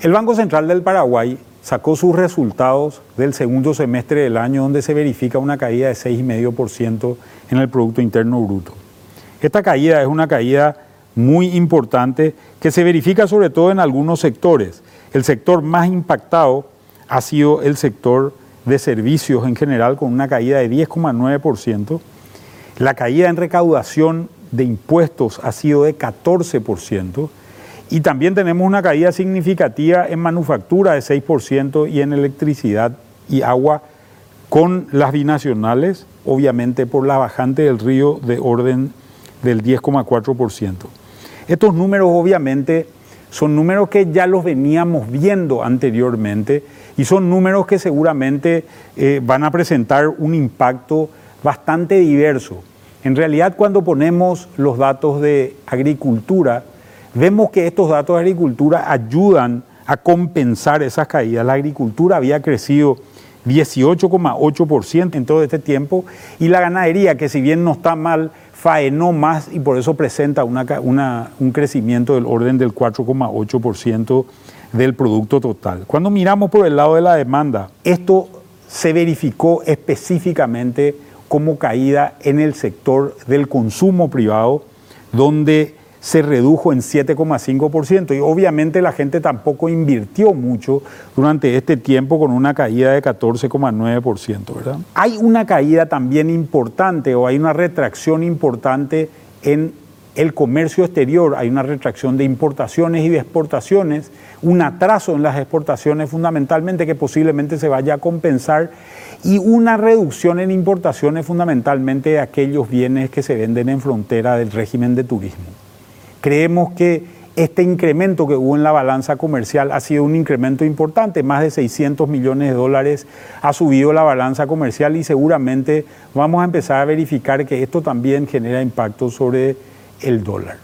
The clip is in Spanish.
El Banco Central del Paraguay sacó sus resultados del segundo semestre del año donde se verifica una caída de 6,5% en el Producto Interno Bruto. Esta caída es una caída muy importante que se verifica sobre todo en algunos sectores. El sector más impactado ha sido el sector de servicios en general con una caída de 10,9%. La caída en recaudación de impuestos ha sido de 14%. Y también tenemos una caída significativa en manufactura de 6% y en electricidad y agua con las binacionales, obviamente por la bajante del río de orden del 10,4%. Estos números obviamente son números que ya los veníamos viendo anteriormente y son números que seguramente eh, van a presentar un impacto bastante diverso. En realidad cuando ponemos los datos de agricultura, vemos que estos datos de agricultura ayudan a compensar esas caídas. La agricultura había crecido 18,8% en todo este tiempo y la ganadería, que si bien no está mal, faenó más y por eso presenta un crecimiento del orden del 4,8% del producto total. Cuando miramos por el lado de la demanda, esto se verificó específicamente como caída en el sector del consumo privado, donde se redujo en 7,5% y obviamente la gente tampoco invirtió mucho durante este tiempo con una caída de 14,9%, ¿verdad? Hay una caída también importante o hay una retracción importante en el comercio exterior, hay una retracción de importaciones y de exportaciones, un atraso en las exportaciones fundamentalmente que posiblemente se vaya a compensar y una reducción en importaciones fundamentalmente de aquellos bienes que se venden en frontera del régimen de turismo. Creemos que este incremento que hubo en la balanza comercial ha sido un incremento importante, más de 600 millones de dólares ha subido la balanza comercial y seguramente vamos a empezar a verificar que esto también genera impacto sobre el dólar.